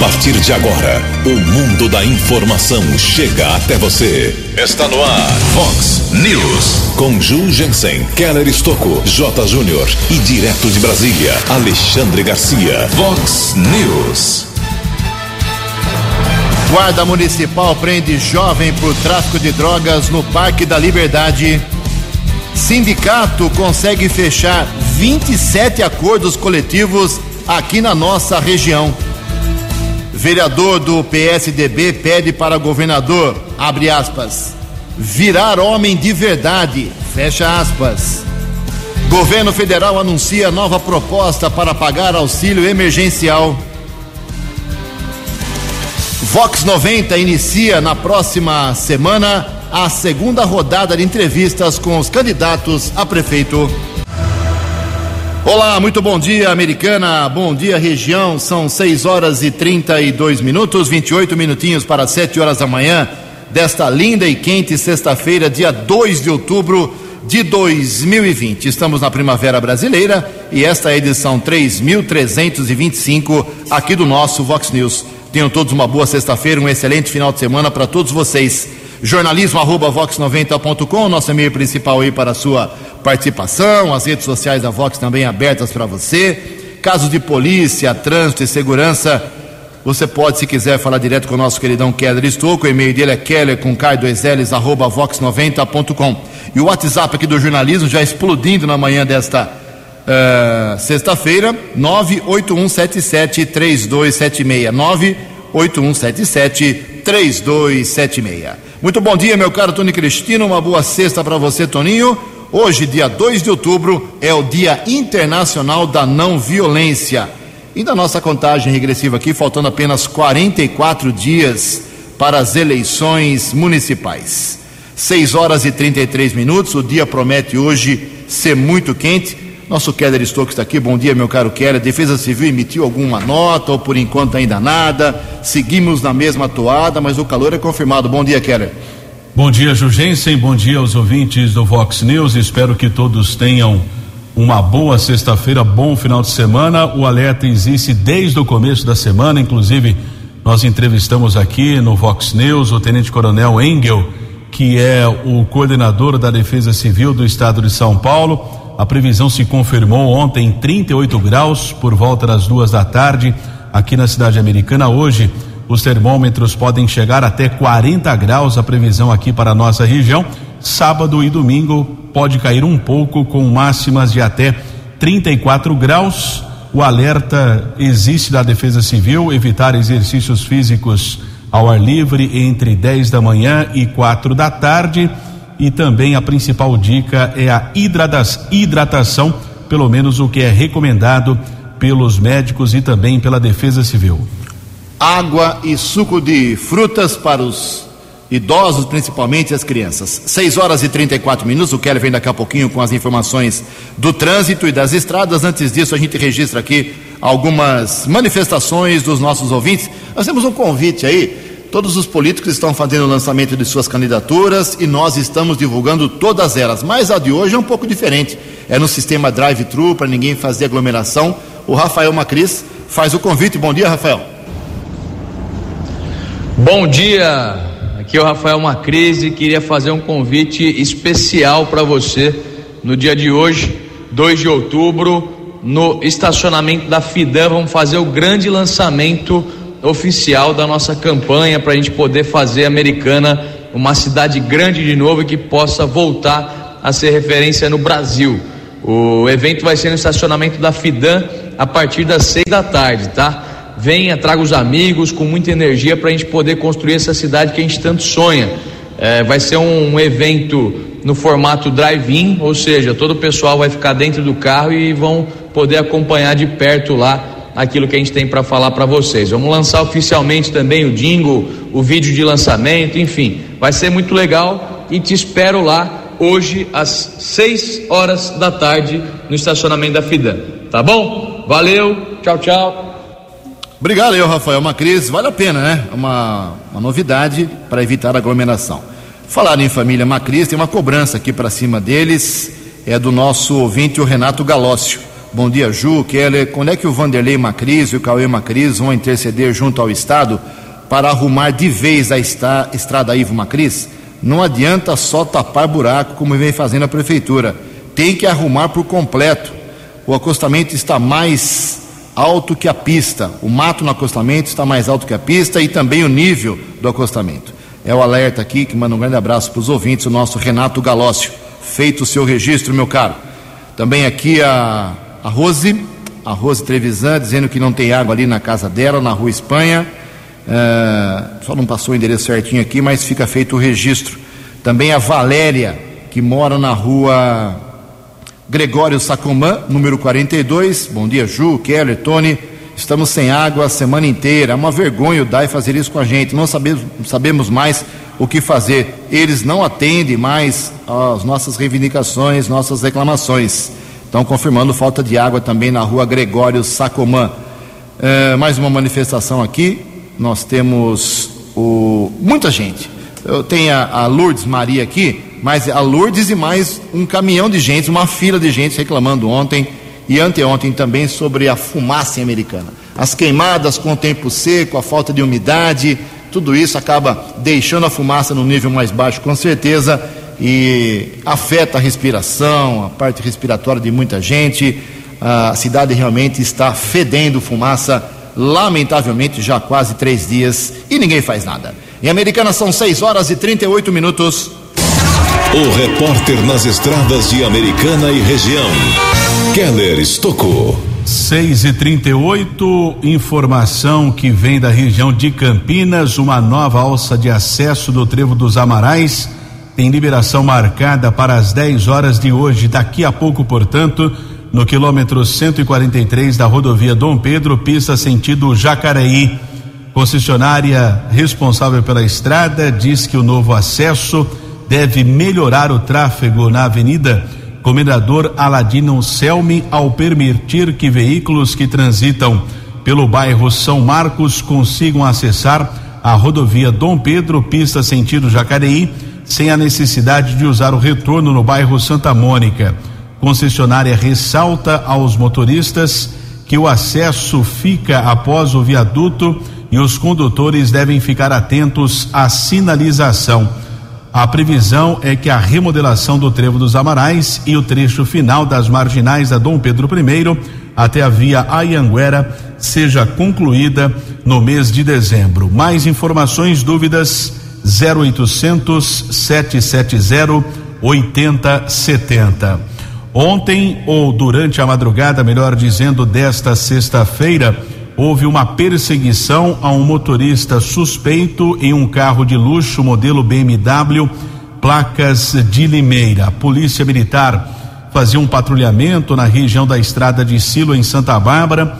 partir de agora, o mundo da informação chega até você. Está no ar, Fox News. Com Ju Jensen, Keller Estocco, J. Júnior e direto de Brasília, Alexandre Garcia. Fox News. Guarda Municipal prende jovem por tráfico de drogas no Parque da Liberdade. Sindicato consegue fechar 27 acordos coletivos aqui na nossa região. Vereador do PSDB pede para governador, abre aspas, virar homem de verdade, fecha aspas. Governo federal anuncia nova proposta para pagar auxílio emergencial. Vox 90 inicia na próxima semana a segunda rodada de entrevistas com os candidatos a prefeito. Olá, muito bom dia, americana. Bom dia, região. São 6 horas e 32 minutos, 28 minutinhos para 7 horas da manhã desta linda e quente sexta-feira, dia 2 de outubro de 2020. Estamos na Primavera Brasileira e esta é a edição 3325 aqui do nosso Vox News. Tenham todos uma boa sexta-feira, um excelente final de semana para todos vocês. Jornalismo arroba vox90.com, nosso e-mail principal aí para a sua participação, as redes sociais da Vox também abertas para você. Casos de polícia, trânsito e segurança, você pode, se quiser, falar direto com o nosso queridão Keller Estouco. O e-mail dele é keller com K2Ls, arroba vox90.com. E o WhatsApp aqui do jornalismo já explodindo na manhã desta uh, sexta-feira, 981773276. 981773276. Muito bom dia, meu caro Tony Cristino. Uma boa sexta para você, Toninho. Hoje, dia 2 de outubro, é o Dia Internacional da Não Violência. E da nossa contagem regressiva aqui, faltando apenas 44 dias para as eleições municipais. 6 horas e 33 minutos, o dia promete hoje ser muito quente. Nosso Keller Stokes está aqui, bom dia, meu caro Keller. Defesa Civil emitiu alguma nota ou por enquanto ainda nada? Seguimos na mesma toada, mas o calor é confirmado. Bom dia, Keller. Bom dia, Jugensen. Bom dia aos ouvintes do Vox News. Espero que todos tenham uma boa sexta-feira, bom final de semana. O alerta existe desde o começo da semana, inclusive nós entrevistamos aqui no Vox News o Tenente Coronel Engel, que é o coordenador da Defesa Civil do Estado de São Paulo. A previsão se confirmou ontem 38 graus por volta das duas da tarde aqui na cidade americana. Hoje os termômetros podem chegar até 40 graus. A previsão aqui para a nossa região. Sábado e domingo pode cair um pouco com máximas de até 34 graus. O alerta existe da Defesa Civil evitar exercícios físicos ao ar livre entre 10 da manhã e 4 da tarde e também a principal dica é a hidratação, pelo menos o que é recomendado pelos médicos e também pela Defesa Civil. Água e suco de frutas para os idosos, principalmente as crianças. 6 horas e 34 minutos. O Kelly vem daqui a pouquinho com as informações do trânsito e das estradas. Antes disso, a gente registra aqui algumas manifestações dos nossos ouvintes. Nós temos um convite aí Todos os políticos estão fazendo o lançamento de suas candidaturas e nós estamos divulgando todas elas. Mas a de hoje é um pouco diferente. É no sistema drive-thru para ninguém fazer aglomeração. O Rafael Macris faz o convite. Bom dia, Rafael. Bom dia. Aqui é o Rafael Macris e queria fazer um convite especial para você no dia de hoje, 2 de outubro, no estacionamento da Fidan. Vamos fazer o grande lançamento oficial da nossa campanha para a gente poder fazer Americana uma cidade grande de novo e que possa voltar a ser referência no Brasil. O evento vai ser no estacionamento da Fidan a partir das seis da tarde, tá? Venha, traga os amigos com muita energia para a gente poder construir essa cidade que a gente tanto sonha. É, vai ser um, um evento no formato drive-in, ou seja, todo o pessoal vai ficar dentro do carro e vão poder acompanhar de perto lá aquilo que a gente tem para falar para vocês. Vamos lançar oficialmente também o jingle, o vídeo de lançamento, enfim, vai ser muito legal e te espero lá hoje às 6 horas da tarde no estacionamento da Fidan. Tá bom? Valeu, tchau, tchau. Obrigado, eu, Rafael Macris. Vale a pena, né? Uma, uma novidade para evitar aglomeração. Falar em família Macris, tem uma cobrança aqui para cima deles, é do nosso ouvinte, o Renato Galócio. Bom dia, Ju, Keller. Quando é que o Vanderlei Macris e o Cauê Macris vão interceder junto ao Estado para arrumar de vez a estrada Ivo Macris? Não adianta só tapar buraco como vem fazendo a prefeitura. Tem que arrumar por completo. O acostamento está mais alto que a pista. O mato no acostamento está mais alto que a pista e também o nível do acostamento. É o alerta aqui que manda um grande abraço para os ouvintes, o nosso Renato Galócio. Feito o seu registro, meu caro. Também aqui a a Rose, a Rose Trevisan, dizendo que não tem água ali na casa dela, na rua Espanha. É, só não passou o endereço certinho aqui, mas fica feito o registro. Também a Valéria, que mora na rua Gregório Sacomã, número 42. Bom dia, Ju, Keller, Tony. Estamos sem água a semana inteira. É uma vergonha o DAI fazer isso com a gente. Não sabemos, sabemos mais o que fazer. Eles não atendem mais às nossas reivindicações, nossas reclamações. Estão confirmando falta de água também na rua Gregório Sacomã. É, mais uma manifestação aqui. Nós temos o, muita gente. Eu tenho a, a Lourdes Maria aqui, mas a Lourdes e mais um caminhão de gente, uma fila de gente reclamando ontem e anteontem também sobre a fumaça americana. As queimadas com o tempo seco, a falta de umidade, tudo isso acaba deixando a fumaça no nível mais baixo, com certeza e afeta a respiração, a parte respiratória de muita gente. A cidade realmente está fedendo fumaça, lamentavelmente, já há quase três dias e ninguém faz nada. Em Americana são 6 horas e 38 minutos. O repórter nas estradas de Americana e região, Keller Estocou. 6 e 38 informação que vem da região de Campinas, uma nova alça de acesso do Trevo dos Amarais tem liberação marcada para as 10 horas de hoje. Daqui a pouco, portanto, no quilômetro 143 da rodovia Dom Pedro, pista sentido Jacareí. Concessionária responsável pela estrada diz que o novo acesso deve melhorar o tráfego na avenida Comendador Aladino Selmi ao permitir que veículos que transitam pelo bairro São Marcos consigam acessar a rodovia Dom Pedro, pista sentido Jacareí sem a necessidade de usar o retorno no bairro Santa Mônica. Concessionária ressalta aos motoristas que o acesso fica após o viaduto e os condutores devem ficar atentos à sinalização. A previsão é que a remodelação do Trevo dos Amarais e o trecho final das marginais da Dom Pedro I até a via Ayanguera seja concluída no mês de dezembro. Mais informações, dúvidas? 0800 770 8070. Ontem, ou durante a madrugada, melhor dizendo, desta sexta-feira, houve uma perseguição a um motorista suspeito em um carro de luxo modelo BMW, placas de Limeira. A Polícia Militar fazia um patrulhamento na região da estrada de Silo, em Santa Bárbara.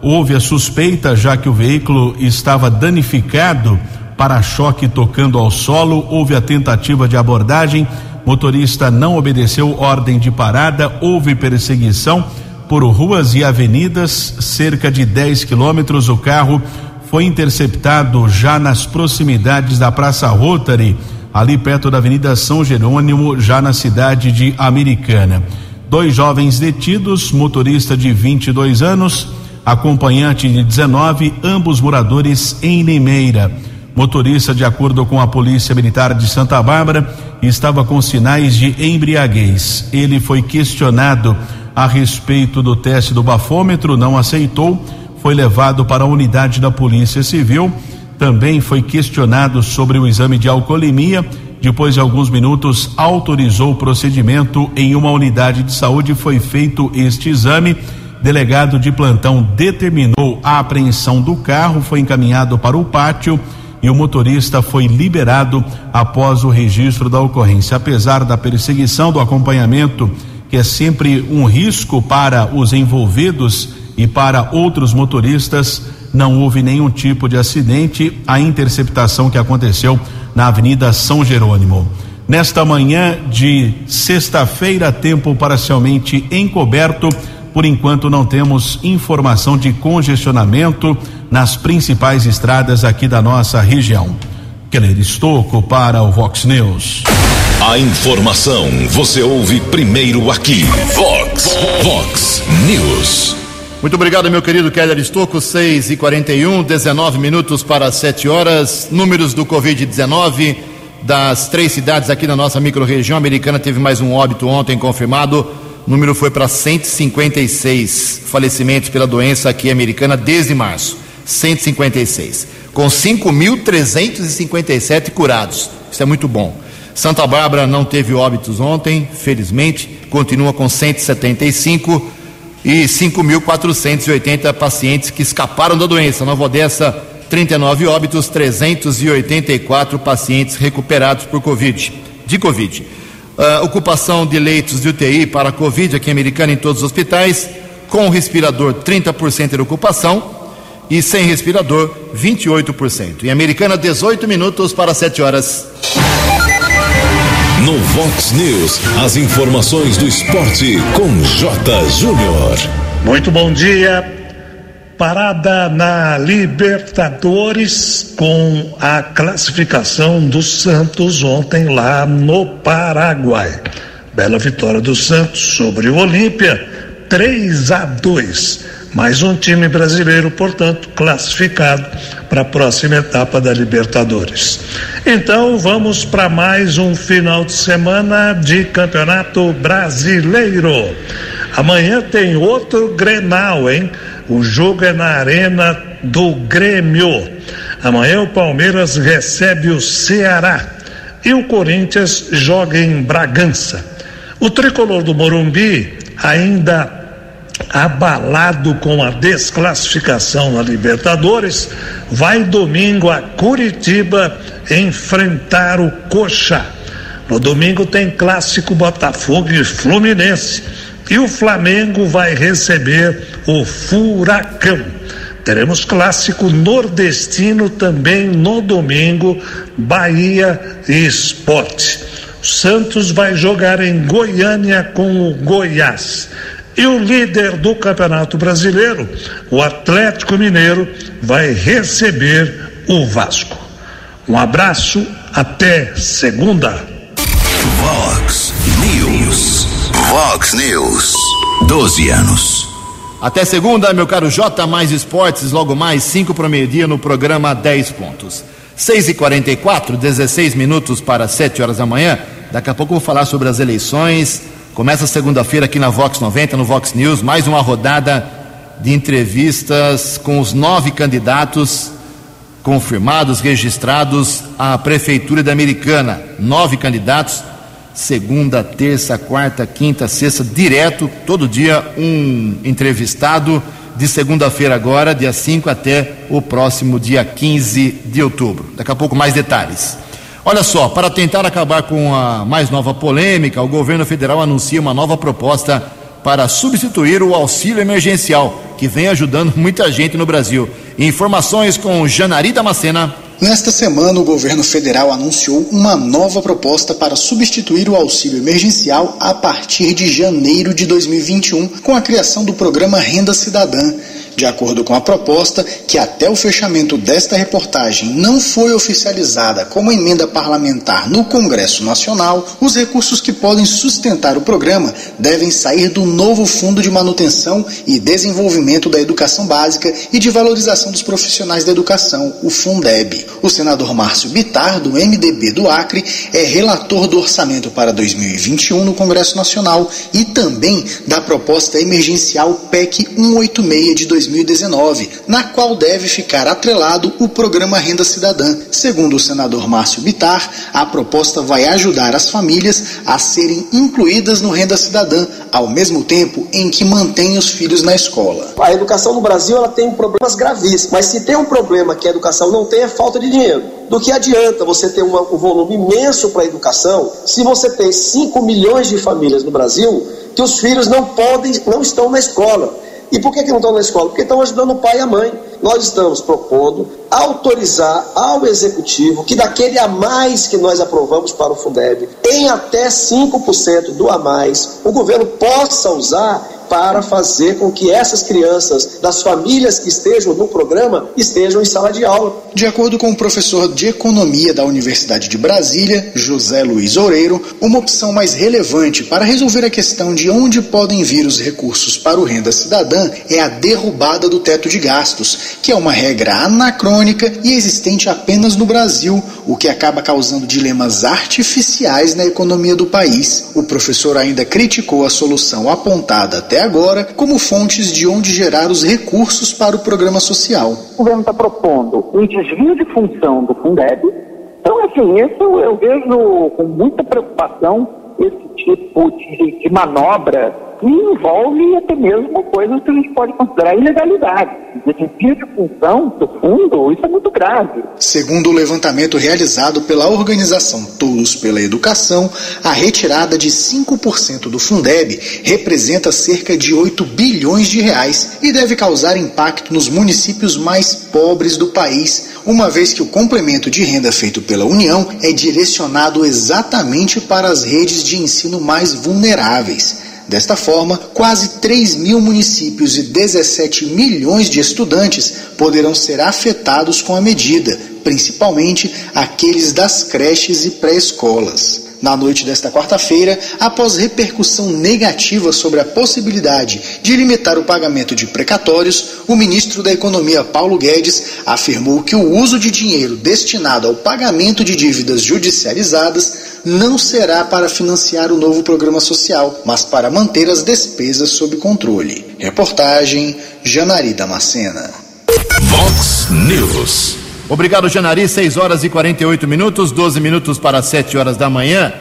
Houve a suspeita, já que o veículo estava danificado para-choque tocando ao solo, houve a tentativa de abordagem, motorista não obedeceu ordem de parada, houve perseguição por ruas e avenidas, cerca de 10 quilômetros. O carro foi interceptado já nas proximidades da Praça Rotary, ali perto da Avenida São Jerônimo, já na cidade de Americana. Dois jovens detidos, motorista de 22 anos, acompanhante de 19, ambos moradores em Limeira. Motorista, de acordo com a Polícia Militar de Santa Bárbara, estava com sinais de embriaguez. Ele foi questionado a respeito do teste do bafômetro, não aceitou, foi levado para a unidade da Polícia Civil. Também foi questionado sobre o exame de alcoolemia. Depois de alguns minutos, autorizou o procedimento em uma unidade de saúde. Foi feito este exame. Delegado de plantão determinou a apreensão do carro, foi encaminhado para o pátio e o motorista foi liberado após o registro da ocorrência. Apesar da perseguição, do acompanhamento, que é sempre um risco para os envolvidos e para outros motoristas, não houve nenhum tipo de acidente. A interceptação que aconteceu na Avenida São Jerônimo. Nesta manhã de sexta-feira, tempo parcialmente encoberto. Por enquanto, não temos informação de congestionamento nas principais estradas aqui da nossa região. Keller Estocco para o Vox News. A informação você ouve primeiro aqui. Vox, Vox News. Muito obrigado, meu querido Keller Estocco. 6 e 41 19 minutos para 7 horas. Números do Covid-19 das três cidades aqui na nossa microrregião americana. Teve mais um óbito ontem confirmado. O número foi para 156 falecimentos pela doença aqui americana desde março. 156. Com 5.357 curados. Isso é muito bom. Santa Bárbara não teve óbitos ontem, felizmente, continua com 175 e 5.480 pacientes que escaparam da doença. Nova Odessa, 39 óbitos, 384 pacientes recuperados por Covid, de Covid. Uh, ocupação de leitos de UTI para Covid aqui em Americana em todos os hospitais, com respirador 30% de ocupação e sem respirador 28%. Em Americana, 18 minutos para 7 horas. No Vox News, as informações do esporte com J. Júnior. Muito bom dia. Parada na Libertadores com a classificação do Santos ontem lá no Paraguai. Bela vitória do Santos sobre o Olímpia, 3 a 2 mais um time brasileiro, portanto, classificado para a próxima etapa da Libertadores. Então, vamos para mais um final de semana de Campeonato Brasileiro. Amanhã tem outro Grenal, hein? O jogo é na Arena do Grêmio. Amanhã o Palmeiras recebe o Ceará e o Corinthians joga em Bragança. O tricolor do Morumbi ainda abalado com a desclassificação na Libertadores, vai domingo a Curitiba enfrentar o Coxa. No domingo tem clássico Botafogo e Fluminense. E o Flamengo vai receber o Furacão. Teremos clássico nordestino também no domingo, Bahia e Esporte. Santos vai jogar em Goiânia com o Goiás. E o líder do Campeonato Brasileiro, o Atlético Mineiro, vai receber o Vasco. Um abraço, até segunda. Vox. Vox News. 12 anos. Até segunda, meu caro J mais esportes, logo mais 5 para o meio-dia no programa 10 pontos. 6 e 44 16 minutos para 7 horas da manhã. Daqui a pouco vou falar sobre as eleições Começa segunda-feira aqui na Vox 90, no Vox News, mais uma rodada de entrevistas com os nove candidatos confirmados, registrados à Prefeitura da Americana. Nove candidatos, segunda, terça, quarta, quinta, sexta, direto, todo dia um entrevistado, de segunda-feira agora, dia 5 até o próximo dia 15 de outubro. Daqui a pouco mais detalhes. Olha só, para tentar acabar com a mais nova polêmica, o governo federal anuncia uma nova proposta para substituir o auxílio emergencial, que vem ajudando muita gente no Brasil. Informações com Janari Damascena. Nesta semana, o governo federal anunciou uma nova proposta para substituir o auxílio emergencial a partir de janeiro de 2021, com a criação do programa Renda Cidadã. De acordo com a proposta, que até o fechamento desta reportagem não foi oficializada como emenda parlamentar no Congresso Nacional, os recursos que podem sustentar o programa devem sair do novo Fundo de Manutenção e Desenvolvimento da Educação Básica e de Valorização dos Profissionais da Educação, o Fundeb. O senador Márcio Bitar, do MDB do Acre, é relator do orçamento para 2021 no Congresso Nacional e também da proposta emergencial PEC 186 de 2021. 2019, na qual deve ficar atrelado o programa Renda Cidadã. Segundo o senador Márcio Bitar, a proposta vai ajudar as famílias a serem incluídas no Renda Cidadã, ao mesmo tempo em que mantém os filhos na escola. A educação no Brasil ela tem problemas gravíssimos, mas se tem um problema que a educação não tem é falta de dinheiro. Do que adianta você ter um volume imenso para a educação se você tem 5 milhões de famílias no Brasil que os filhos não podem, não estão na escola. E por que, que não estão na escola? Porque estão ajudando o pai e a mãe. Nós estamos propondo autorizar ao executivo que daquele a mais que nós aprovamos para o Fundeb, em até 5% do a mais, o governo possa usar para fazer com que essas crianças das famílias que estejam no programa estejam em sala de aula. De acordo com o professor de Economia da Universidade de Brasília, José Luiz Oureiro, uma opção mais relevante para resolver a questão de onde podem vir os recursos para o Renda Cidadã é a derrubada do teto de gastos, que é uma regra anacrônica e existente apenas no Brasil, o que acaba causando dilemas artificiais na economia do país. O professor ainda criticou a solução apontada até agora como fontes de onde gerar os recursos para o programa social. O governo está propondo um desvio de função do Fundeb. Então, assim, isso eu vejo com muita preocupação esse tipo de, de manobra que envolve até mesmo coisas que a gente pode considerar ilegalidade. Desvio de função do fundo, isso é muito grave. Segundo o levantamento realizado pela organização Todos pela Educação, a retirada de 5% do Fundeb representa cerca de 8 bilhões de reais e deve causar impacto nos municípios mais pobres do país, uma vez que o complemento de renda feito pela União é direcionado exatamente para as redes de ensino mais vulneráveis. Desta forma, quase 3 mil municípios e 17 milhões de estudantes poderão ser afetados com a medida, principalmente aqueles das creches e pré-escolas. Na noite desta quarta-feira, após repercussão negativa sobre a possibilidade de limitar o pagamento de precatórios, o ministro da Economia Paulo Guedes afirmou que o uso de dinheiro destinado ao pagamento de dívidas judicializadas não será para financiar o novo programa social, mas para manter as despesas sob controle. Reportagem Janari Damascena. Vox News. Obrigado, Janari. 6 horas e 48 minutos, 12 minutos para 7 horas da manhã.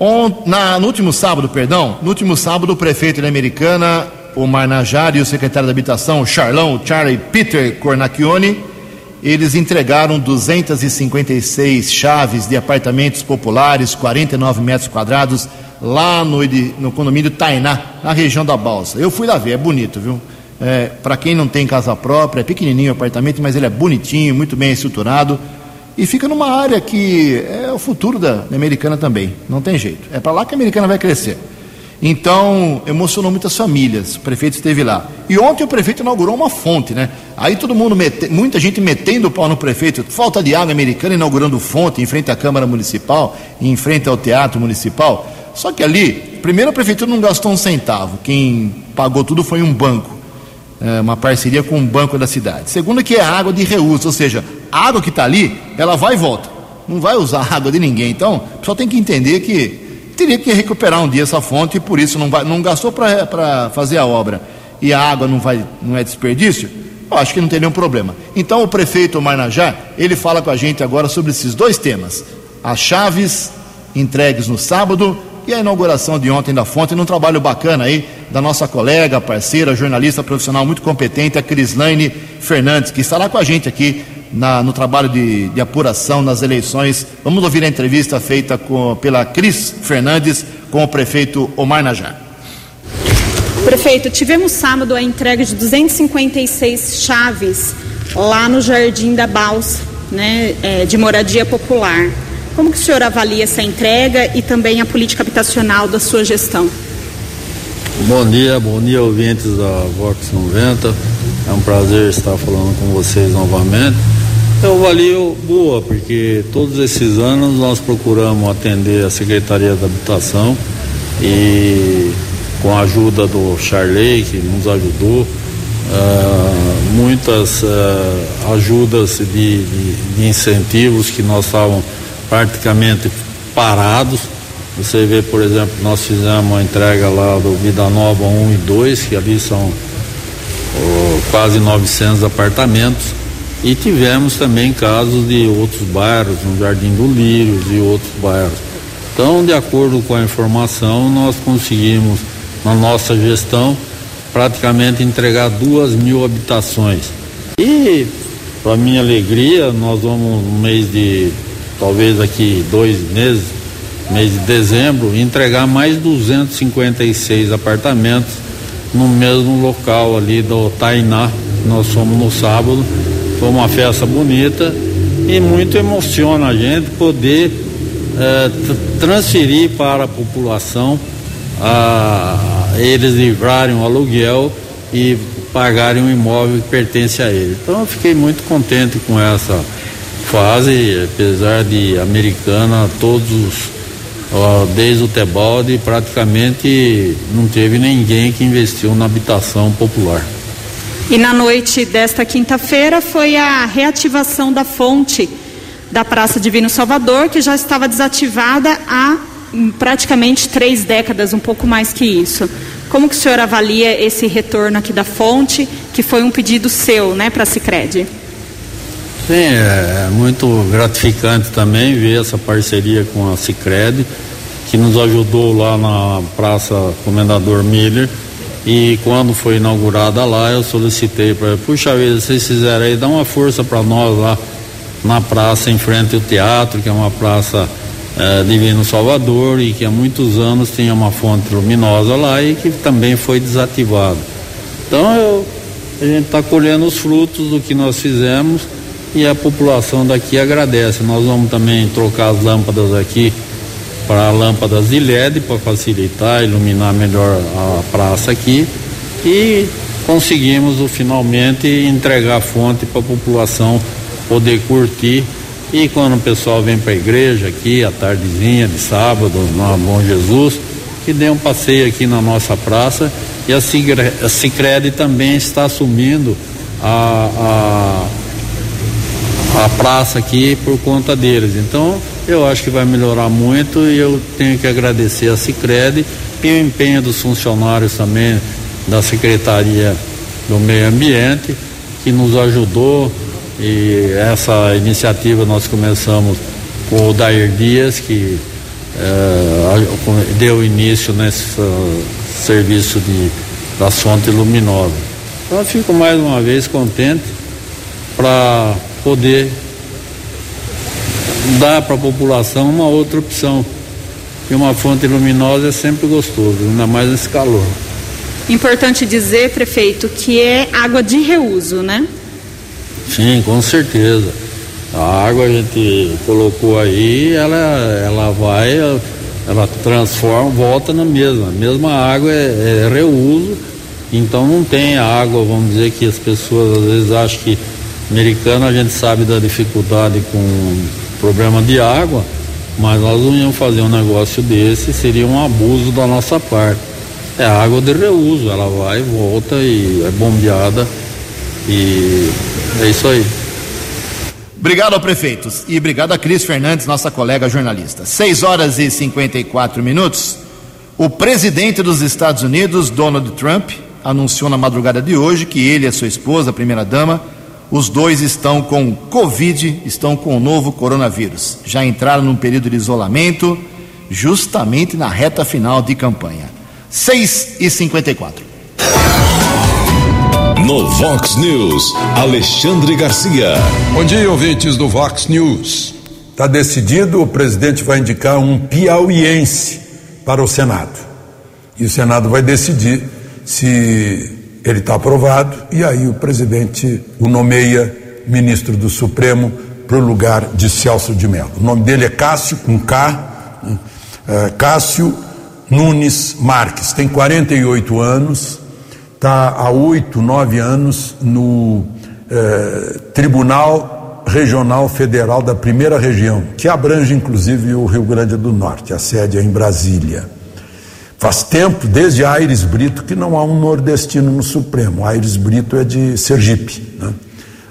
On, na, no último sábado, perdão, no último sábado, o prefeito da Americana, o Marnajari, e o secretário da Habitação, o Charlão, Charlie Peter Cornacchione, eles entregaram 256 chaves de apartamentos populares, 49 metros quadrados, lá no, no condomínio Tainá, na região da Balsa. Eu fui lá ver, é bonito, viu? É, Para quem não tem casa própria, é pequenininho o apartamento, mas ele é bonitinho, muito bem estruturado. E fica numa área que é o futuro da, da americana também, não tem jeito. É para lá que a americana vai crescer. Então, emocionou muitas famílias. O prefeito esteve lá. E ontem o prefeito inaugurou uma fonte, né? Aí todo mundo, mete, muita gente metendo o pau no prefeito. Falta de água americana inaugurando fonte em frente à Câmara Municipal, em frente ao Teatro Municipal. Só que ali, primeiro a prefeitura não gastou um centavo. Quem pagou tudo foi um banco. É, uma parceria com um banco da cidade. Segundo que é água de reuso, ou seja, a água que está ali, ela vai e volta. Não vai usar a água de ninguém. Então, o pessoal tem que entender que teria que recuperar um dia essa fonte e por isso não, vai, não gastou para fazer a obra. E a água não, vai, não é desperdício, eu acho que não tem nenhum problema. Então o prefeito Marnajá, ele fala com a gente agora sobre esses dois temas: as chaves entregues no sábado e a inauguração de ontem da fonte, num trabalho bacana aí da nossa colega, parceira, jornalista profissional muito competente, a Crislaine Fernandes, que estará com a gente aqui na, no trabalho de, de, apuração nas eleições. Vamos ouvir a entrevista feita com, pela Cris Fernandes com o prefeito Omar Najar. Prefeito, tivemos sábado a entrega de 256 chaves lá no Jardim da Balsa, né, é, de moradia popular. Como que o senhor avalia essa entrega e também a política habitacional da sua gestão? Bom dia, bom dia ouvintes da Vox 90. É um prazer estar falando com vocês novamente. Eu avalio boa, porque todos esses anos nós procuramos atender a Secretaria da Habitação e com a ajuda do Charley, que nos ajudou, uh, muitas uh, ajudas de, de, de, incentivos que nós estávamos praticamente parados. Você vê, por exemplo, nós fizemos a entrega lá do Vida Nova 1 e 2, que ali são oh, quase 900 apartamentos e tivemos também casos de outros bairros, no Jardim do Lírios e outros bairros. Então, de acordo com a informação, nós conseguimos, na nossa gestão, praticamente entregar duas mil habitações. E, para minha alegria, nós vamos no mês de, talvez aqui dois meses, mês de dezembro, entregar mais 256 apartamentos no mesmo local ali do Tainá, nós fomos no sábado, foi uma festa bonita e muito emociona a gente poder é, transferir para a população a, eles livrarem o aluguel e pagarem um imóvel que pertence a eles. Então eu fiquei muito contente com essa fase, apesar de americana, todos desde o Tebalde praticamente não teve ninguém que investiu na habitação popular. E na noite desta quinta-feira foi a reativação da fonte da Praça Divino Salvador, que já estava desativada há praticamente três décadas, um pouco mais que isso. Como que o senhor avalia esse retorno aqui da fonte, que foi um pedido seu, né, para a Cicred? Sim, é muito gratificante também ver essa parceria com a Cicred, que nos ajudou lá na Praça Comendador Miller. E quando foi inaugurada lá, eu solicitei para puxa vida, vocês fizeram aí, dá uma força para nós lá na praça em frente ao teatro, que é uma praça é, Divino Salvador e que há muitos anos tinha uma fonte luminosa lá e que também foi desativada. Então eu, a gente está colhendo os frutos do que nós fizemos e a população daqui agradece. Nós vamos também trocar as lâmpadas aqui para lâmpadas de LED para facilitar, iluminar melhor a praça aqui e conseguimos finalmente entregar a fonte para a população poder curtir e quando o pessoal vem para a igreja aqui, à tardezinha de sábado, no Bom Jesus, que dê um passeio aqui na nossa praça. E a Cicred também está assumindo a, a, a praça aqui por conta deles. Então, eu acho que vai melhorar muito e eu tenho que agradecer a Cicred e o empenho dos funcionários também da Secretaria do Meio Ambiente, que nos ajudou e essa iniciativa nós começamos com o Dair Dias, que eh, deu início nesse uh, serviço de, das fontes luminosas. Então eu fico mais uma vez contente para poder dar para a população uma outra opção. E uma fonte luminosa é sempre gostoso, ainda mais nesse calor. Importante dizer, prefeito, que é água de reuso, né? Sim, com certeza. A água a gente colocou aí, ela, ela vai, ela transforma, volta na mesma. A mesma água é, é reuso, então não tem água, vamos dizer que as pessoas às vezes acham que americano a gente sabe da dificuldade com problema de água, mas nós não íamos fazer um negócio desse, seria um abuso da nossa parte. É água de reuso, ela vai, volta e é bombeada e é isso aí. Obrigado prefeitos e obrigado a Cris Fernandes, nossa colega jornalista. 6 horas e 54 minutos. O presidente dos Estados Unidos, Donald Trump, anunciou na madrugada de hoje que ele e a sua esposa, a primeira-dama, os dois estão com Covid, estão com o novo coronavírus. Já entraram num período de isolamento, justamente na reta final de campanha. 6 e 54. No Vox News, Alexandre Garcia. Bom dia, ouvintes do Vox News. Está decidido, o presidente vai indicar um piauiense para o Senado. E o Senado vai decidir se ele está aprovado, e aí o presidente o nomeia ministro do Supremo para o lugar de Celso de Mello. O nome dele é Cássio, com K, é, Cássio Nunes Marques, tem 48 anos está há oito, nove anos no eh, Tribunal Regional Federal da Primeira Região, que abrange inclusive o Rio Grande do Norte, a sede é em Brasília. Faz tempo, desde Aires Brito, que não há um nordestino no Supremo. Aires Brito é de Sergipe. Né?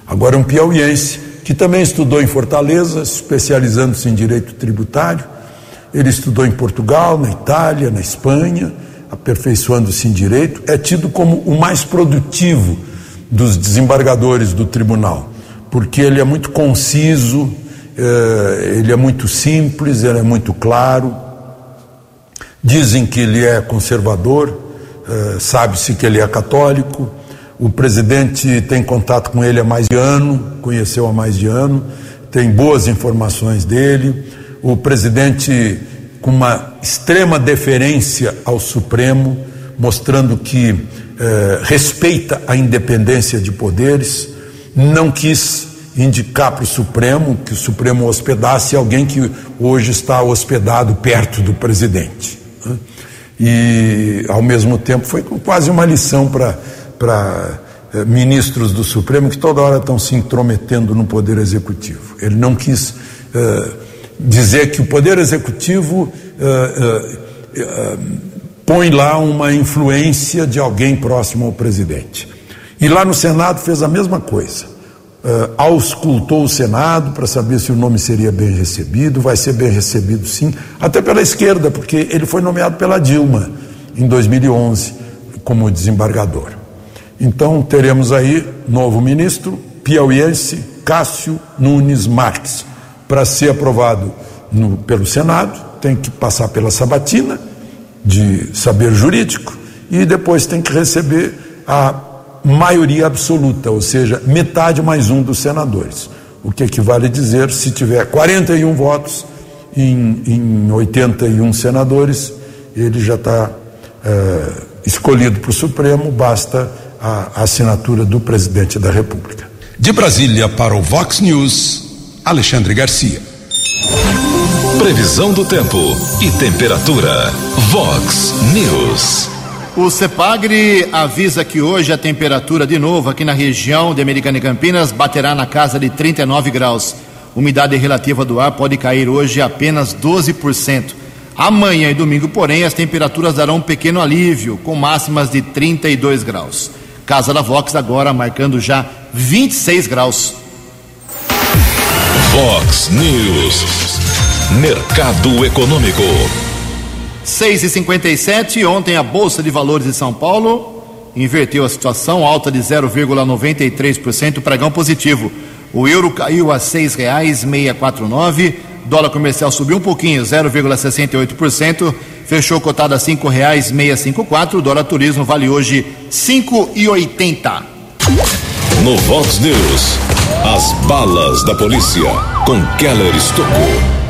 Agora, um piauiense que também estudou em Fortaleza, especializando-se em direito tributário. Ele estudou em Portugal, na Itália, na Espanha aperfeiçoando-se em direito, é tido como o mais produtivo dos desembargadores do tribunal, porque ele é muito conciso, é, ele é muito simples, ele é muito claro. Dizem que ele é conservador, é, sabe-se que ele é católico. O presidente tem contato com ele há mais de ano, conheceu há mais de ano, tem boas informações dele. O presidente com uma extrema deferência ao Supremo, mostrando que eh, respeita a independência de poderes, não quis indicar para o Supremo que o Supremo hospedasse alguém que hoje está hospedado perto do presidente. Né? E, ao mesmo tempo, foi quase uma lição para eh, ministros do Supremo que toda hora estão se intrometendo no Poder Executivo. Ele não quis eh, dizer que o Poder Executivo eh, põe lá uma influência de alguém próximo ao presidente. E lá no Senado fez a mesma coisa. Uh, auscultou o Senado para saber se o nome seria bem recebido, vai ser bem recebido sim, até pela esquerda, porque ele foi nomeado pela Dilma em 2011 como desembargador. Então teremos aí novo ministro, piauiense Cássio Nunes Marques, para ser aprovado no, pelo Senado, tem que passar pela sabatina de saber jurídico e depois tem que receber a maioria absoluta, ou seja, metade mais um dos senadores. O que equivale a dizer, se tiver 41 votos em, em 81 senadores, ele já está é, escolhido para o Supremo, basta a, a assinatura do presidente da República. De Brasília para o Vox News, Alexandre Garcia. Previsão do tempo e temperatura. Vox News. O CEPAGRE avisa que hoje a temperatura de novo aqui na região de Americana e Campinas baterá na casa de 39 graus. Umidade relativa do ar pode cair hoje apenas 12%. Amanhã e domingo, porém, as temperaturas darão um pequeno alívio, com máximas de 32 graus. Casa da Vox agora marcando já 26 graus. Vox News. Mercado Econômico. 6 e 57 ontem a Bolsa de Valores de São Paulo inverteu a situação, alta de 0,93%, pregão positivo. O euro caiu a seis reais 649, dólar comercial subiu um pouquinho, 0,68%, fechou cotado a cinco reais 654, dólar turismo vale hoje 5,80. No Vox News, as balas da polícia com Keller Estocou.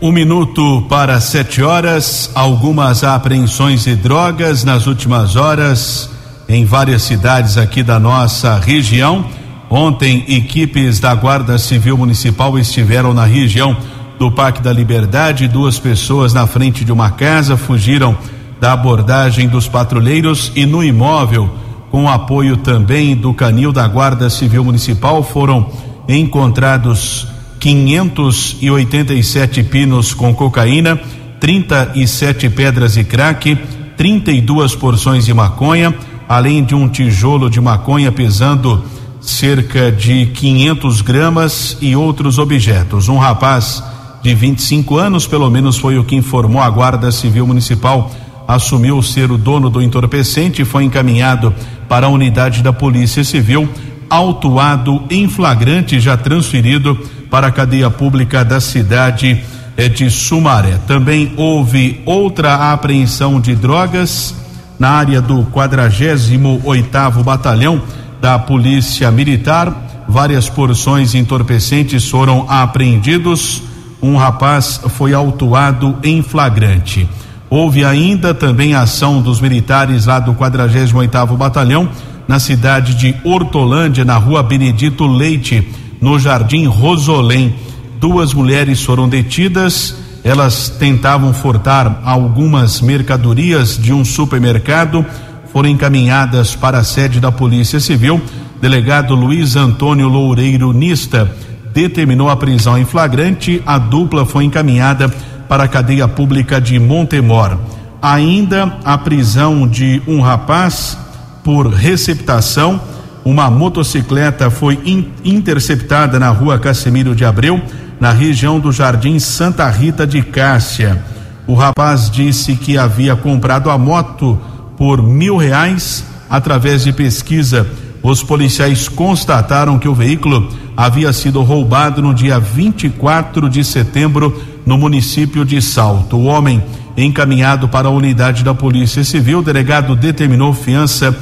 Um minuto para sete horas. Algumas apreensões de drogas nas últimas horas em várias cidades aqui da nossa região. Ontem, equipes da Guarda Civil Municipal estiveram na região do Parque da Liberdade. Duas pessoas na frente de uma casa fugiram da abordagem dos patrulheiros e no imóvel, com apoio também do canil da Guarda Civil Municipal, foram encontrados 587 pinos com cocaína, 37 pedras de crack, 32 porções de maconha, além de um tijolo de maconha pesando cerca de 500 gramas e outros objetos. Um rapaz de 25 anos, pelo menos foi o que informou a Guarda Civil Municipal, assumiu ser o dono do entorpecente e foi encaminhado para a unidade da Polícia Civil, autuado em flagrante, já transferido para a cadeia pública da cidade eh, de Sumaré. Também houve outra apreensão de drogas na área do 48 oitavo Batalhão da Polícia Militar. Várias porções entorpecentes foram apreendidos. Um rapaz foi autuado em flagrante. Houve ainda também ação dos militares lá do 48 oitavo Batalhão na cidade de Hortolândia, na rua Benedito Leite no Jardim Rosolém. Duas mulheres foram detidas. Elas tentavam furtar algumas mercadorias de um supermercado. Foram encaminhadas para a sede da Polícia Civil. Delegado Luiz Antônio Loureiro Nista determinou a prisão em flagrante. A dupla foi encaminhada para a cadeia pública de Montemor. Ainda a prisão de um rapaz por receptação uma motocicleta foi in, interceptada na rua Casemiro de Abreu, na região do Jardim Santa Rita de Cássia. O rapaz disse que havia comprado a moto por mil reais. Através de pesquisa, os policiais constataram que o veículo havia sido roubado no dia 24 de setembro no município de Salto. O homem encaminhado para a unidade da Polícia Civil, o delegado determinou fiança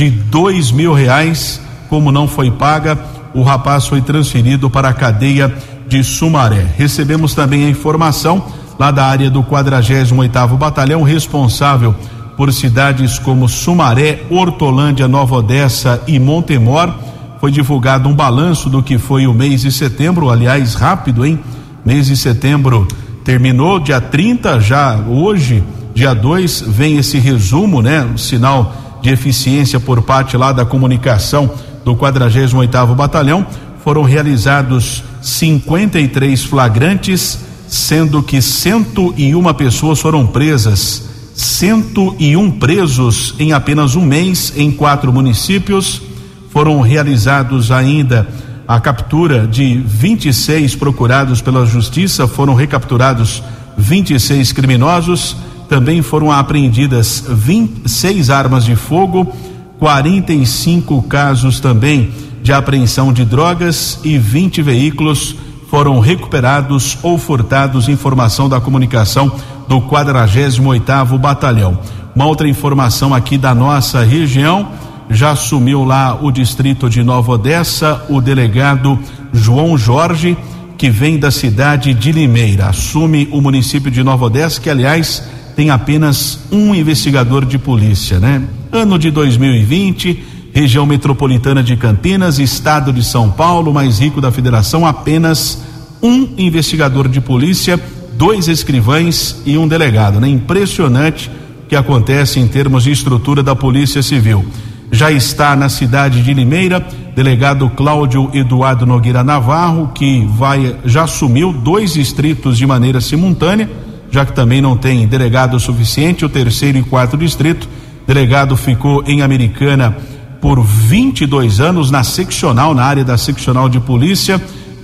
de dois mil reais. Como não foi paga, o rapaz foi transferido para a cadeia de Sumaré. Recebemos também a informação lá da área do 48 oitavo Batalhão, responsável por cidades como Sumaré, Hortolândia, Nova Odessa e Montemor. Foi divulgado um balanço do que foi o mês de setembro, aliás, rápido, hein? Mês de setembro terminou, dia 30, já hoje, dia 2, vem esse resumo, né? Um sinal de eficiência por parte lá da comunicação do 48º Batalhão. Foram realizados 53 flagrantes, sendo que 101 pessoas foram presas 101 presos em apenas um mês em quatro municípios. Foram realizados ainda a captura de 26 procurados pela justiça, foram recapturados 26 criminosos. Também foram apreendidas 26 armas de fogo, 45 casos também de apreensão de drogas e 20 veículos foram recuperados ou furtados. Informação da comunicação do 48º Batalhão. Uma outra informação aqui da nossa região, já assumiu lá o distrito de Nova Odessa o delegado João Jorge, que vem da cidade de Limeira. Assume o município de Nova Odessa, que aliás tem apenas um investigador de polícia, né? Ano de 2020, região metropolitana de Campinas, estado de São Paulo, mais rico da federação, apenas um investigador de polícia dois escrivães e um delegado, né? Impressionante o que acontece em termos de estrutura da Polícia Civil. Já está na cidade de Limeira, delegado Cláudio Eduardo Nogueira Navarro, que vai já assumiu dois distritos de maneira simultânea, já que também não tem delegado suficiente, o terceiro e quarto distrito. Delegado ficou em Americana por 22 anos na seccional, na área da seccional de polícia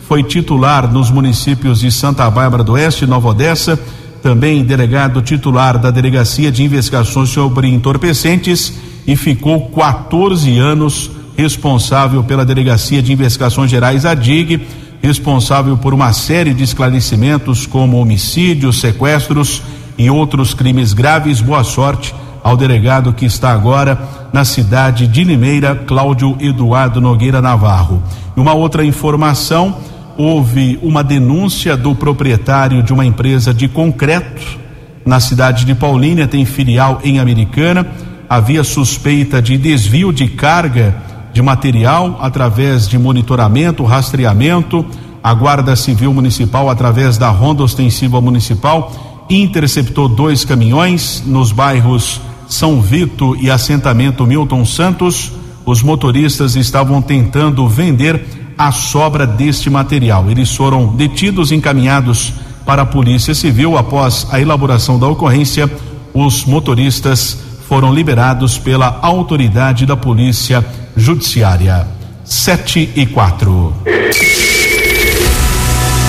foi titular nos municípios de Santa Bárbara do Oeste Nova Odessa, também delegado titular da Delegacia de Investigações sobre Entorpecentes e ficou 14 anos responsável pela Delegacia de Investigações Gerais, a DIG, responsável por uma série de esclarecimentos como homicídios, sequestros e outros crimes graves. Boa sorte ao delegado que está agora na cidade de Limeira, Cláudio Eduardo Nogueira Navarro. Uma outra informação houve uma denúncia do proprietário de uma empresa de concreto na cidade de Paulínia, tem filial em Americana. Havia suspeita de desvio de carga de material através de monitoramento, rastreamento. A Guarda Civil Municipal, através da Ronda Ostensiva Municipal, interceptou dois caminhões nos bairros São Vito e assentamento Milton Santos. Os motoristas estavam tentando vender a sobra deste material. Eles foram detidos e encaminhados para a Polícia Civil. Após a elaboração da ocorrência, os motoristas foram liberados pela autoridade da Polícia Judiciária. 7 e 4.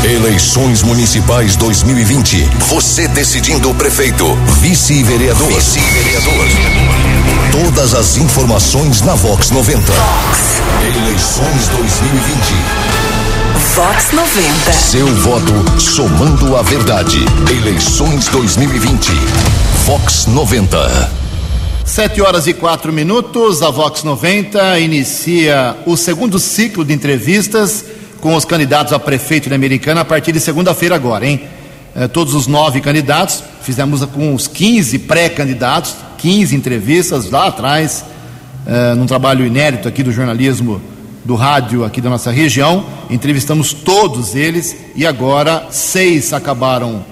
Eleições Municipais 2020. Você decidindo o prefeito, vice-vereador. Vice-vereador. Todas as informações na Vox 90. Vox. Eleições 2020. Vox 90. Seu voto somando a verdade. Eleições 2020. Vox 90. Sete horas e quatro minutos, a Vox 90 inicia o segundo ciclo de entrevistas com os candidatos a prefeito de Americana a partir de segunda-feira agora, hein? Eh, todos os nove candidatos, fizemos com os 15 pré-candidatos, 15 entrevistas lá atrás, eh, num trabalho inédito aqui do jornalismo do rádio aqui da nossa região. Entrevistamos todos eles e agora seis acabaram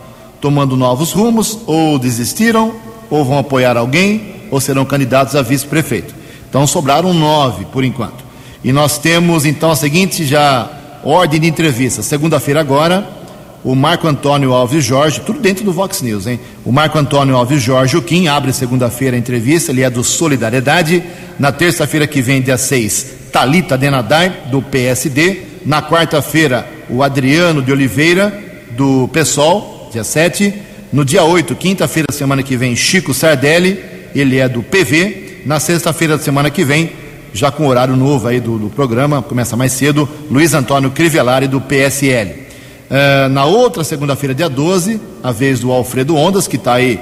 tomando novos rumos, ou desistiram, ou vão apoiar alguém, ou serão candidatos a vice-prefeito. Então sobraram nove por enquanto. E nós temos então a seguinte já ordem de entrevista. Segunda-feira agora, o Marco Antônio Alves Jorge, tudo dentro do Vox News, hein? O Marco Antônio Alves Jorge, o Kim, abre segunda-feira a entrevista, ele é do Solidariedade. Na terça-feira que vem, dia 6, Talita Denadai, do PSD. Na quarta-feira, o Adriano de Oliveira, do PSOL, dia 7. No dia 8, quinta-feira, semana que vem, Chico Sardelli, ele é do PV. Na sexta-feira da semana que vem, já com horário novo aí do, do programa, começa mais cedo, Luiz Antônio Crivellari, do PSL. Uh, na outra segunda-feira, dia 12, a vez do Alfredo Ondas, que está aí,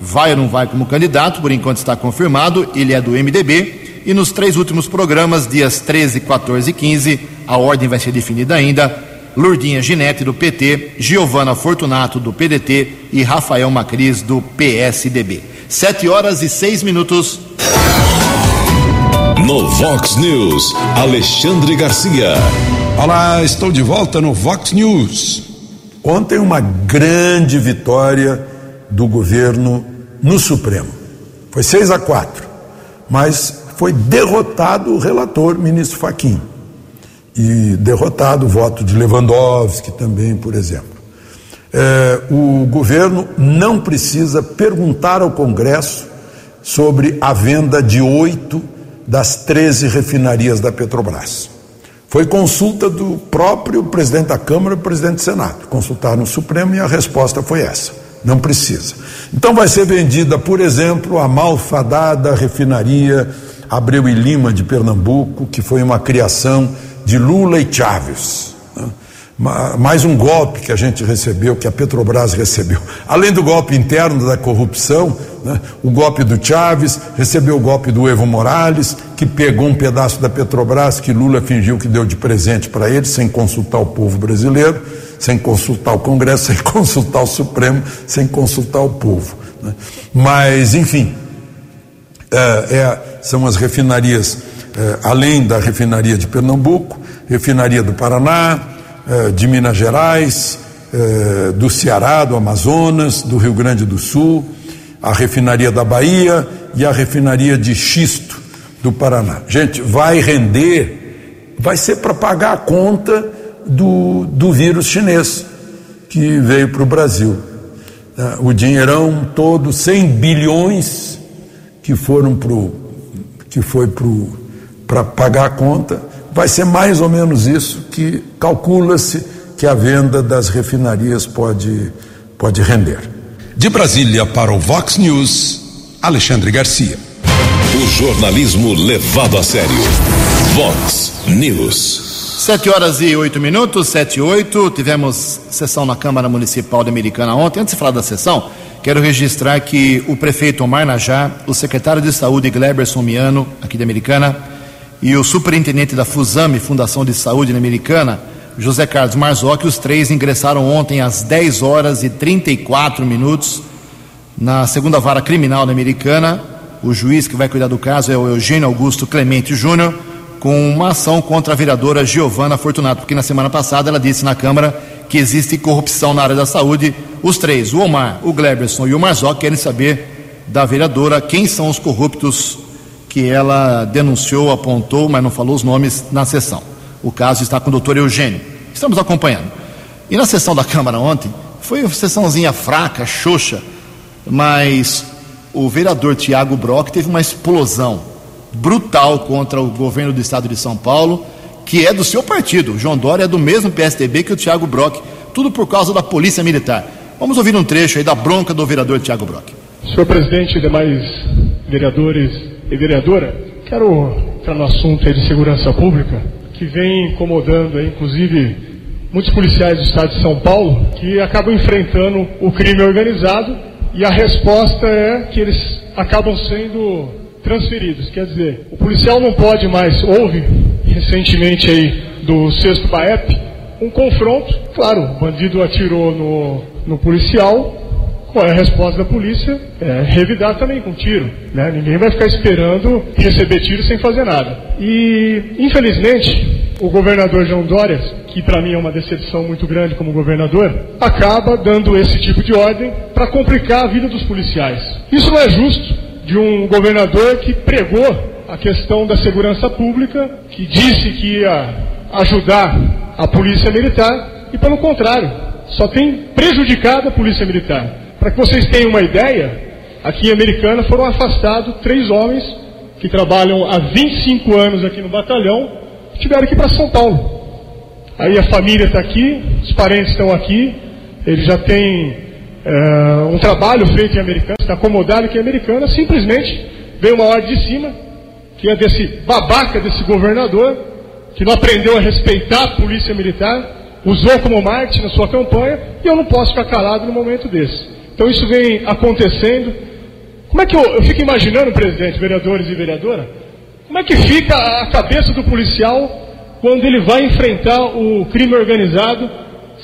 vai ou não vai como candidato, por enquanto está confirmado, ele é do MDB. E nos três últimos programas, dias 13, 14 e 15, a ordem vai ser definida ainda. Lourdinha Ginete, do PT, Giovana Fortunato, do PDT e Rafael Macris, do PSDB. Sete horas e seis minutos. No Vox News, Alexandre Garcia. Olá, estou de volta no Vox News. Ontem, uma grande vitória do governo no Supremo. Foi 6 a 4, mas foi derrotado o relator, ministro Faquim. E derrotado o voto de Lewandowski também, por exemplo. É, o governo não precisa perguntar ao Congresso sobre a venda de oito das 13 refinarias da Petrobras. Foi consulta do próprio presidente da Câmara e presidente do Senado. Consultaram o Supremo e a resposta foi essa. Não precisa. Então vai ser vendida, por exemplo, a malfadada refinaria Abreu e Lima de Pernambuco, que foi uma criação de Lula e Chaves. Mais um golpe que a gente recebeu, que a Petrobras recebeu. Além do golpe interno da corrupção, né, o golpe do Chaves, recebeu o golpe do Evo Morales, que pegou um pedaço da Petrobras que Lula fingiu que deu de presente para ele, sem consultar o povo brasileiro, sem consultar o Congresso, sem consultar o Supremo, sem consultar o povo. Né. Mas, enfim, é, é, são as refinarias, é, além da refinaria de Pernambuco, refinaria do Paraná, de Minas Gerais, eh, do Ceará, do Amazonas, do Rio Grande do Sul, a refinaria da Bahia e a refinaria de Xisto do Paraná. Gente, vai render, vai ser para pagar a conta do, do vírus chinês que veio para o Brasil. Eh, o dinheirão todo, 100 bilhões que foram pro, que foi para pagar a conta vai ser mais ou menos isso que calcula-se que a venda das refinarias pode, pode render. De Brasília para o Vox News, Alexandre Garcia. O jornalismo levado a sério. Vox News. Sete horas e oito minutos, sete e oito. Tivemos sessão na Câmara Municipal de Americana ontem. Antes de falar da sessão, quero registrar que o prefeito Omar Najá, o secretário de saúde Gleberson Miano, aqui de Americana, e o superintendente da Fusame, Fundação de Saúde Americana, José Carlos Marzocchi, os três ingressaram ontem às 10 horas e 34 minutos na segunda vara criminal da Americana. O juiz que vai cuidar do caso é o Eugênio Augusto Clemente Júnior, com uma ação contra a vereadora Giovana Fortunato, porque na semana passada ela disse na Câmara que existe corrupção na área da saúde. Os três, o Omar, o Gleberson e o Marzocchi, querem saber da vereadora quem são os corruptos que ela denunciou, apontou, mas não falou os nomes na sessão. O caso está com o doutor Eugênio. Estamos acompanhando. E na sessão da Câmara ontem, foi uma sessãozinha fraca, xoxa, mas o vereador Tiago Brock teve uma explosão brutal contra o governo do estado de São Paulo, que é do seu partido. O João Dória é do mesmo PSDB que o Tiago Brock, tudo por causa da Polícia Militar. Vamos ouvir um trecho aí da bronca do vereador Tiago Brock. Senhor presidente e demais vereadores e vereadora, quero entrar no assunto de segurança pública, que vem incomodando, inclusive, muitos policiais do estado de São Paulo, que acabam enfrentando o crime organizado e a resposta é que eles acabam sendo transferidos. Quer dizer, o policial não pode mais, houve recentemente aí do sexto BAEP, um confronto, claro, o bandido atirou no, no policial, qual é a resposta da polícia? É revidar também com tiro. Né? Ninguém vai ficar esperando receber tiro sem fazer nada. E, infelizmente, o governador João Dória, que para mim é uma decepção muito grande como governador, acaba dando esse tipo de ordem para complicar a vida dos policiais. Isso não é justo de um governador que pregou a questão da segurança pública, que disse que ia ajudar a polícia militar e, pelo contrário, só tem prejudicado a polícia militar. Para que vocês tenham uma ideia, aqui em Americana foram afastados três homens que trabalham há 25 anos aqui no batalhão, que tiveram que ir para São Paulo. Aí a família está aqui, os parentes estão aqui, ele já tem é, um trabalho feito em Americana, está acomodado aqui em Americana, simplesmente veio uma ordem de cima, que é desse babaca desse governador, que não aprendeu a respeitar a polícia militar, usou como marketing na sua campanha, e eu não posso ficar calado no momento desse. Então isso vem acontecendo. Como é que eu, eu fico imaginando, presidente, vereadores e vereadora, como é que fica a cabeça do policial quando ele vai enfrentar o crime organizado,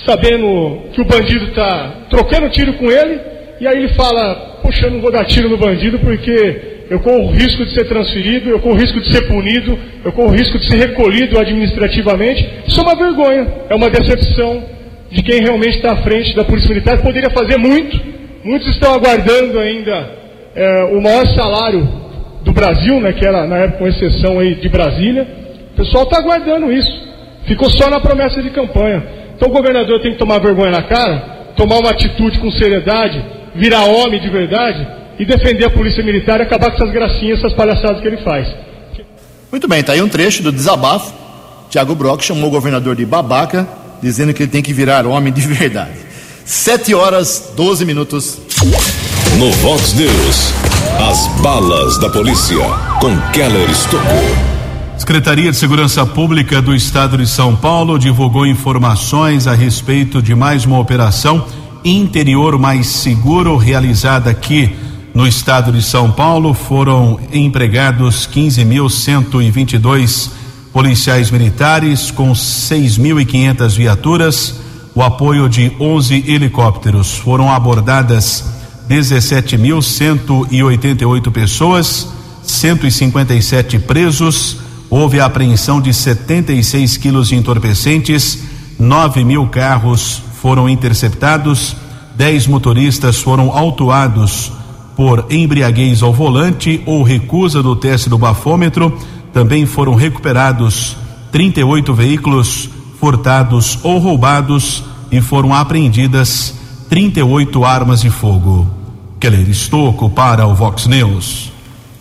sabendo que o bandido está trocando tiro com ele e aí ele fala: Poxa, eu não vou dar tiro no bandido porque eu corro o risco de ser transferido, eu corro o risco de ser punido, eu corro o risco de ser recolhido administrativamente. Isso é uma vergonha, é uma decepção de quem realmente está à frente da Polícia Militar. Poderia fazer muito, muitos estão aguardando ainda é, o maior salário do Brasil, né, que era na época com exceção aí de Brasília. O pessoal está aguardando isso. Ficou só na promessa de campanha. Então o governador tem que tomar vergonha na cara, tomar uma atitude com seriedade, virar homem de verdade e defender a polícia militar e acabar com essas gracinhas, essas palhaçadas que ele faz. Muito bem, tá aí um trecho do desabafo. Tiago Brock chamou o governador de babaca, dizendo que ele tem que virar homem de verdade. Sete horas, 12 minutos. No Vox News, as balas da polícia com Keller Estocou. Secretaria de Segurança Pública do Estado de São Paulo divulgou informações a respeito de mais uma operação interior mais seguro realizada aqui no estado de São Paulo. Foram empregados 15.122 policiais militares com 6.500 viaturas, o apoio de 11 helicópteros. Foram abordadas 17.188 pessoas, 157 presos houve a apreensão de 76 quilos de entorpecentes, 9 mil carros foram interceptados, 10 motoristas foram autuados por embriaguez ao volante ou recusa do teste do bafômetro. Também foram recuperados 38 veículos furtados ou roubados e foram apreendidas 38 armas de fogo. Keller Estocco para o Vox News.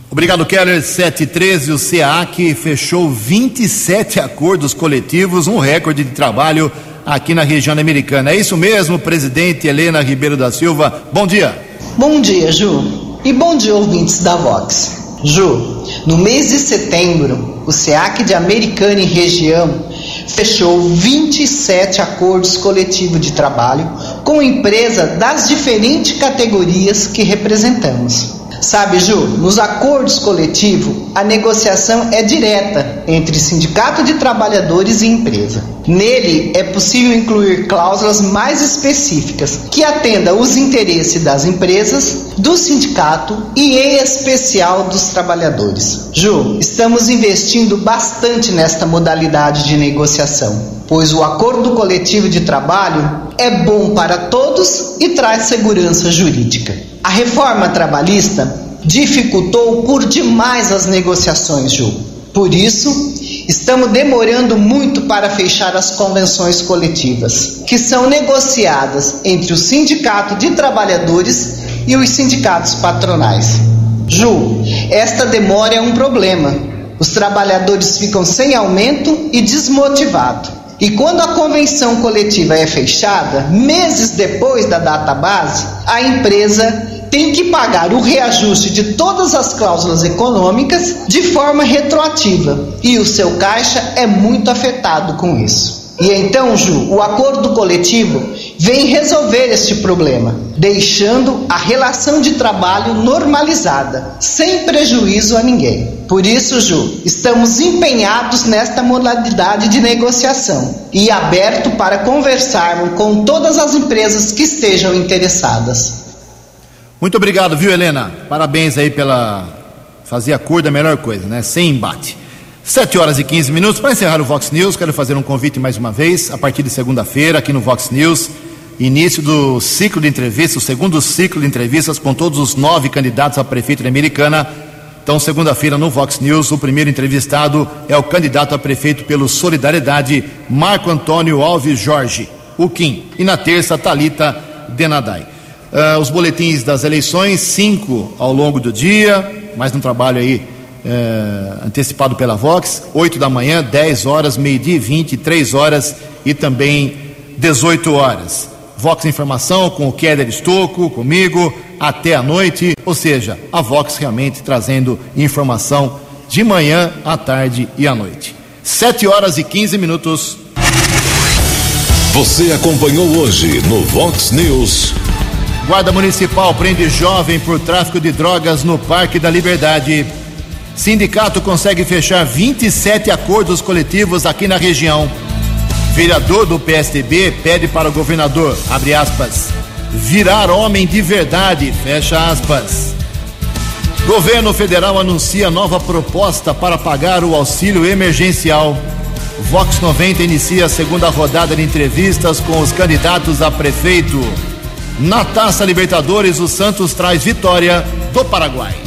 Obrigado, Keller. 713, o SEAC fechou 27 acordos coletivos, um recorde de trabalho aqui na região americana. É isso mesmo, presidente Helena Ribeiro da Silva. Bom dia. Bom dia, Ju. E bom dia, ouvintes da Vox. Ju, no mês de setembro, o SEAC de Americana e região fechou 27 acordos coletivos de trabalho com empresas das diferentes categorias que representamos. Sabe, Ju, nos acordos coletivos, a negociação é direta entre sindicato de trabalhadores e empresa. Nele é possível incluir cláusulas mais específicas que atendam os interesses das empresas, do sindicato e, em especial, dos trabalhadores. Ju, estamos investindo bastante nesta modalidade de negociação, pois o acordo coletivo de trabalho é bom para todos e traz segurança jurídica. A reforma trabalhista dificultou por demais as negociações, Ju. Por isso, estamos demorando muito para fechar as convenções coletivas, que são negociadas entre o Sindicato de Trabalhadores e os sindicatos patronais. Ju, esta demora é um problema. Os trabalhadores ficam sem aumento e desmotivados. E quando a convenção coletiva é fechada, meses depois da data base, a empresa tem que pagar o reajuste de todas as cláusulas econômicas de forma retroativa e o seu caixa é muito afetado com isso. E então, Ju, o acordo coletivo vem resolver este problema, deixando a relação de trabalho normalizada, sem prejuízo a ninguém. Por isso, Ju, estamos empenhados nesta modalidade de negociação e aberto para conversarmos com todas as empresas que estejam interessadas. Muito obrigado, viu, Helena? Parabéns aí pela fazer a cor da melhor coisa, né? Sem embate. 7 horas e 15 minutos. Para encerrar o Vox News, quero fazer um convite mais uma vez, a partir de segunda-feira, aqui no Vox News, início do ciclo de entrevistas, o segundo ciclo de entrevistas com todos os nove candidatos a prefeito de Americana. Então, segunda-feira no Vox News, o primeiro entrevistado é o candidato a prefeito pelo Solidariedade, Marco Antônio Alves Jorge, o Kim. E na terça, Talita Denadai. Uh, os boletins das eleições, cinco ao longo do dia, mais um trabalho aí uh, antecipado pela Vox, 8 da manhã, 10 horas, meio-dia e 20, 3 horas e também 18 horas. Vox Informação com o Keller Estocco, comigo, até a noite, ou seja, a Vox realmente trazendo informação de manhã, à tarde e à noite. 7 horas e 15 minutos. Você acompanhou hoje no Vox News. Guarda Municipal prende jovem por tráfico de drogas no Parque da Liberdade. Sindicato consegue fechar 27 acordos coletivos aqui na região. Vereador do PSDB pede para o governador, abre aspas, virar homem de verdade, fecha aspas. Governo federal anuncia nova proposta para pagar o auxílio emergencial. Vox 90 inicia a segunda rodada de entrevistas com os candidatos a prefeito. Na Taça Libertadores, o Santos traz vitória do Paraguai.